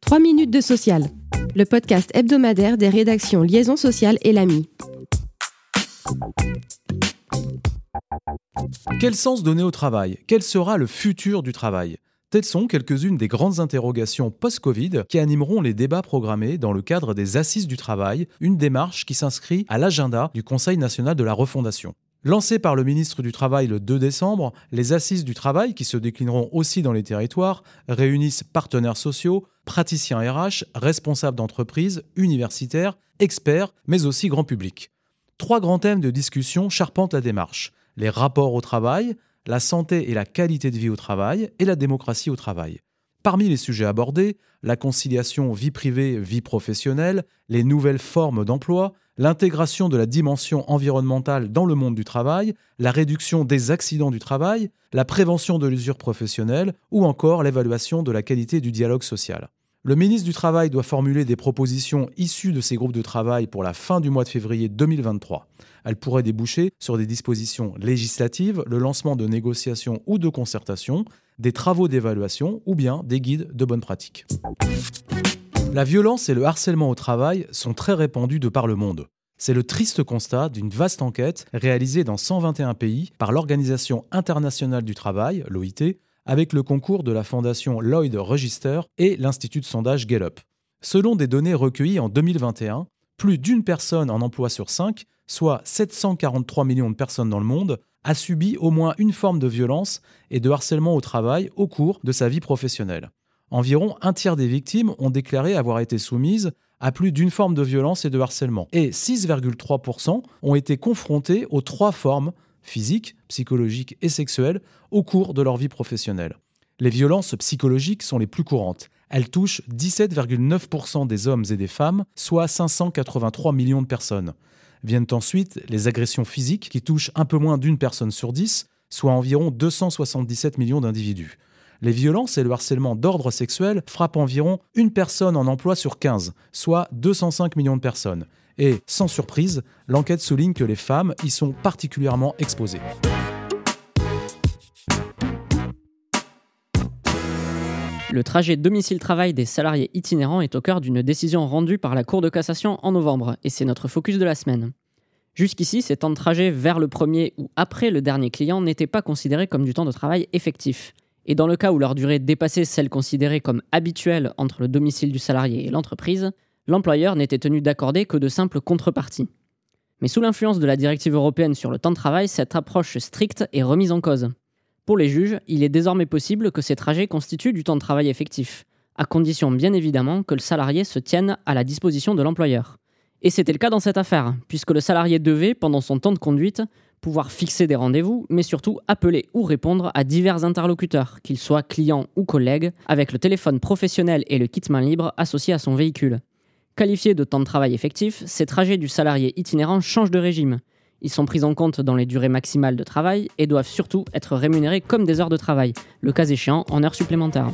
3 minutes de social, le podcast hebdomadaire des rédactions Liaison sociale et l'AMI. Quel sens donner au travail? Quel sera le futur du travail? Telles sont quelques-unes des grandes interrogations post-Covid qui animeront les débats programmés dans le cadre des Assises du travail, une démarche qui s'inscrit à l'agenda du Conseil national de la refondation. Lancées par le ministre du Travail le 2 décembre, les Assises du travail, qui se déclineront aussi dans les territoires, réunissent partenaires sociaux, praticiens RH, responsables d'entreprises, universitaires, experts, mais aussi grand public. Trois grands thèmes de discussion charpentent la démarche les rapports au travail, la santé et la qualité de vie au travail et la démocratie au travail. Parmi les sujets abordés, la conciliation vie privée-vie professionnelle, les nouvelles formes d'emploi, l'intégration de la dimension environnementale dans le monde du travail, la réduction des accidents du travail, la prévention de l'usure professionnelle ou encore l'évaluation de la qualité du dialogue social. Le ministre du Travail doit formuler des propositions issues de ces groupes de travail pour la fin du mois de février 2023. Elles pourraient déboucher sur des dispositions législatives, le lancement de négociations ou de concertations, des travaux d'évaluation ou bien des guides de bonne pratique. La violence et le harcèlement au travail sont très répandus de par le monde. C'est le triste constat d'une vaste enquête réalisée dans 121 pays par l'Organisation internationale du travail, l'OIT, avec le concours de la fondation Lloyd Register et l'Institut de sondage Gallup. Selon des données recueillies en 2021, plus d'une personne en emploi sur cinq, soit 743 millions de personnes dans le monde, a subi au moins une forme de violence et de harcèlement au travail au cours de sa vie professionnelle. Environ un tiers des victimes ont déclaré avoir été soumises à plus d'une forme de violence et de harcèlement, et 6,3% ont été confrontés aux trois formes physiques, psychologiques et sexuelles au cours de leur vie professionnelle. Les violences psychologiques sont les plus courantes. Elles touchent 17,9% des hommes et des femmes, soit 583 millions de personnes. Viennent ensuite les agressions physiques qui touchent un peu moins d'une personne sur dix, soit environ 277 millions d'individus. Les violences et le harcèlement d'ordre sexuel frappent environ une personne en emploi sur 15, soit 205 millions de personnes. Et, sans surprise, l'enquête souligne que les femmes y sont particulièrement exposées. Le trajet domicile-travail des salariés itinérants est au cœur d'une décision rendue par la Cour de cassation en novembre, et c'est notre focus de la semaine. Jusqu'ici, ces temps de trajet vers le premier ou après le dernier client n'étaient pas considérés comme du temps de travail effectif. Et dans le cas où leur durée dépassait celle considérée comme habituelle entre le domicile du salarié et l'entreprise, l'employeur n'était tenu d'accorder que de simples contreparties. Mais sous l'influence de la directive européenne sur le temps de travail, cette approche stricte est remise en cause. Pour les juges, il est désormais possible que ces trajets constituent du temps de travail effectif, à condition bien évidemment que le salarié se tienne à la disposition de l'employeur. Et c'était le cas dans cette affaire, puisque le salarié devait, pendant son temps de conduite, pouvoir fixer des rendez-vous, mais surtout appeler ou répondre à divers interlocuteurs, qu'ils soient clients ou collègues, avec le téléphone professionnel et le kit main libre associé à son véhicule. Qualifiés de temps de travail effectif, ces trajets du salarié itinérant changent de régime. Ils sont pris en compte dans les durées maximales de travail et doivent surtout être rémunérés comme des heures de travail, le cas échéant en heures supplémentaires.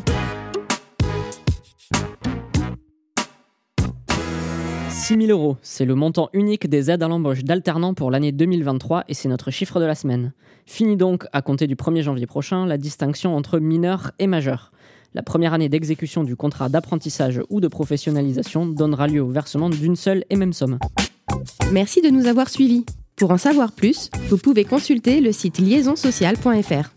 6 000 euros, c'est le montant unique des aides à l'embauche d'alternants pour l'année 2023 et c'est notre chiffre de la semaine. Fini donc, à compter du 1er janvier prochain, la distinction entre mineurs et majeurs. La première année d'exécution du contrat d'apprentissage ou de professionnalisation donnera lieu au versement d'une seule et même somme. Merci de nous avoir suivis. Pour en savoir plus, vous pouvez consulter le site liaisonsocial.fr.